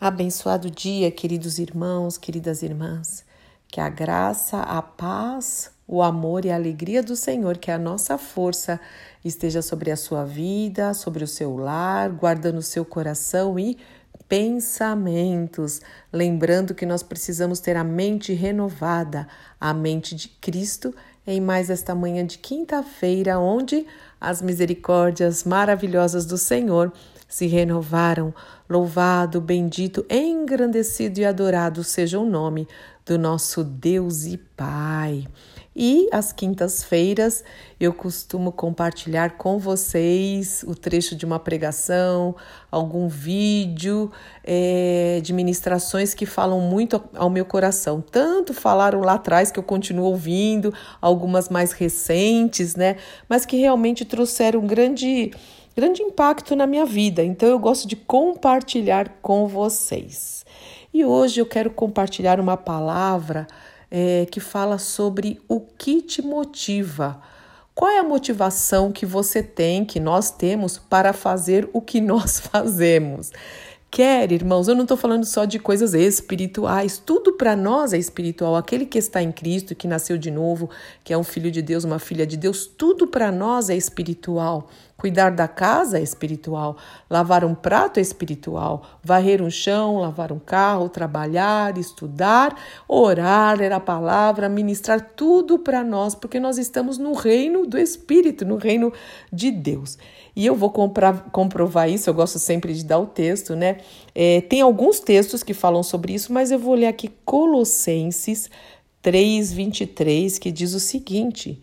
Abençoado dia, queridos irmãos, queridas irmãs. Que a graça, a paz, o amor e a alegria do Senhor, que é a nossa força, esteja sobre a sua vida, sobre o seu lar, guardando o seu coração e pensamentos. Lembrando que nós precisamos ter a mente renovada, a mente de Cristo, em mais esta manhã de quinta-feira, onde as misericórdias maravilhosas do Senhor se renovaram. Louvado, bendito, engrandecido e adorado seja o nome do nosso Deus e Pai. E às quintas-feiras eu costumo compartilhar com vocês o trecho de uma pregação, algum vídeo é, de ministrações que falam muito ao meu coração. Tanto falaram lá atrás que eu continuo ouvindo, algumas mais recentes, né? Mas que realmente trouxeram um grande grande impacto na minha vida, então eu gosto de compartilhar com vocês. E hoje eu quero compartilhar uma palavra é, que fala sobre o que te motiva. Qual é a motivação que você tem, que nós temos, para fazer o que nós fazemos? Quer, irmãos, eu não estou falando só de coisas espirituais, tudo para nós é espiritual. Aquele que está em Cristo, que nasceu de novo, que é um filho de Deus, uma filha de Deus, tudo para nós é espiritual. Cuidar da casa é espiritual, lavar um prato é espiritual, varrer um chão, lavar um carro, trabalhar, estudar, orar, ler a palavra, ministrar tudo para nós, porque nós estamos no reino do Espírito, no reino de Deus. E eu vou comprar, comprovar isso, eu gosto sempre de dar o texto, né? É, tem alguns textos que falam sobre isso, mas eu vou ler aqui Colossenses 3, 23, que diz o seguinte: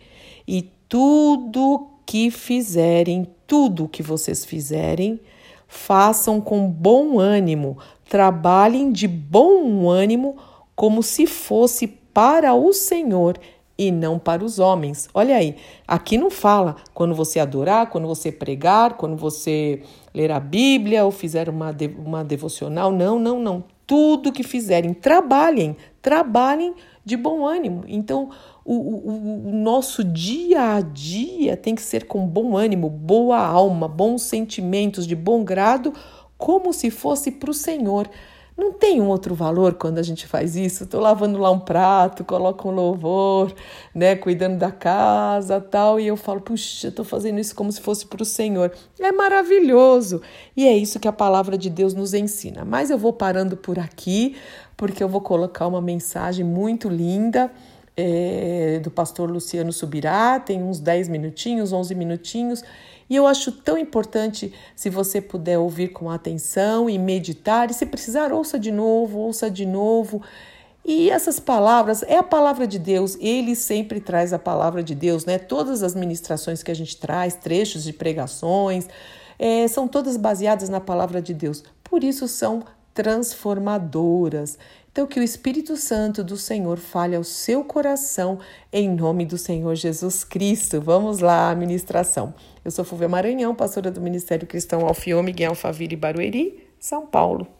E tudo que fizerem, tudo o que vocês fizerem, façam com bom ânimo, trabalhem de bom ânimo, como se fosse para o Senhor e não para os homens. Olha aí, aqui não fala quando você adorar, quando você pregar, quando você ler a Bíblia ou fizer uma, uma devocional. Não, não, não. Tudo que fizerem, trabalhem, trabalhem de bom ânimo. Então, o, o, o, nosso dia a dia tem que ser com bom ânimo, boa alma, bons sentimentos, de bom grado, como se fosse para o Senhor. Não tem um outro valor quando a gente faz isso? Estou lavando lá um prato, coloco um louvor, né, cuidando da casa, tal, e eu falo, puxa, estou fazendo isso como se fosse para o Senhor. É maravilhoso. E é isso que a palavra de Deus nos ensina. Mas eu vou parando por aqui, porque eu vou colocar uma mensagem muito linda é, do pastor Luciano Subirá, tem uns 10 minutinhos, 11 minutinhos, e eu acho tão importante se você puder ouvir com atenção e meditar, e se precisar, ouça de novo, ouça de novo. E essas palavras é a palavra de Deus, ele sempre traz a palavra de Deus, né? Todas as ministrações que a gente traz, trechos de pregações, é, são todas baseadas na palavra de Deus. Por isso são transformadoras. Então, que o Espírito Santo do Senhor fale ao seu coração em nome do Senhor Jesus Cristo. Vamos lá, ministração. Eu sou Fúvia Maranhão, pastora do Ministério Cristão Alfiô Miguel Alfaville Barueri, São Paulo.